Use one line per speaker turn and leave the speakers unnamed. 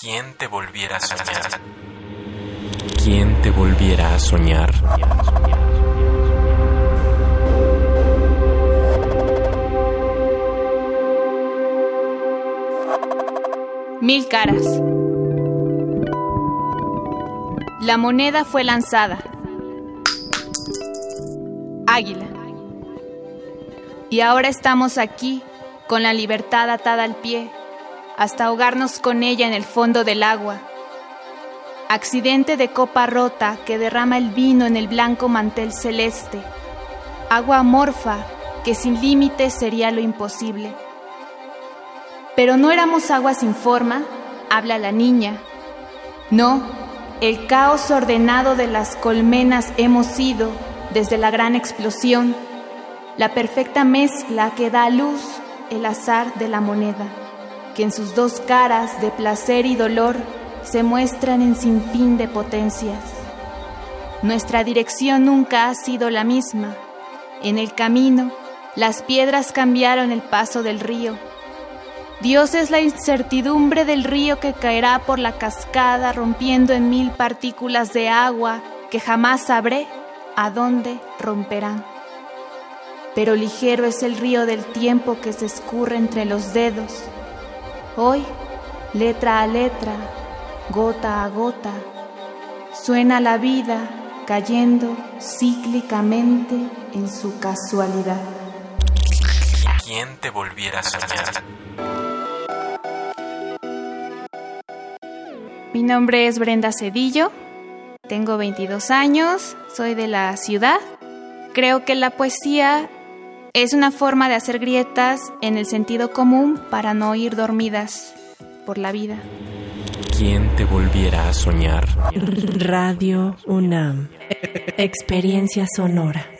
¿Quién te volviera a soñar? ¿Quién te volviera a soñar?
Mil caras. La moneda fue lanzada. Águila. Y ahora estamos aquí, con la libertad atada al pie, hasta ahogarnos con ella en el fondo del agua. Accidente de copa rota que derrama el vino en el blanco mantel celeste. Agua amorfa que sin límites sería lo imposible. Pero no éramos agua sin forma, habla la niña. No, el caos ordenado de las colmenas hemos sido desde la gran explosión, la perfecta mezcla que da a luz el azar de la moneda, que en sus dos caras de placer y dolor se muestran en sinfín de potencias. Nuestra dirección nunca ha sido la misma. En el camino, las piedras cambiaron el paso del río. Dios es la incertidumbre del río que caerá por la cascada rompiendo en mil partículas de agua que jamás sabré a dónde romperán. Pero ligero es el río del tiempo que se escurre entre los dedos. Hoy, letra a letra, gota a gota, suena la vida cayendo cíclicamente en su casualidad.
¿Quién te volviera a soñar?
Mi nombre es Brenda Cedillo, tengo 22 años, soy de la ciudad. Creo que la poesía es una forma de hacer grietas en el sentido común para no ir dormidas por la vida.
¿Quién te volviera a soñar?
Radio UNAM. Experiencia sonora.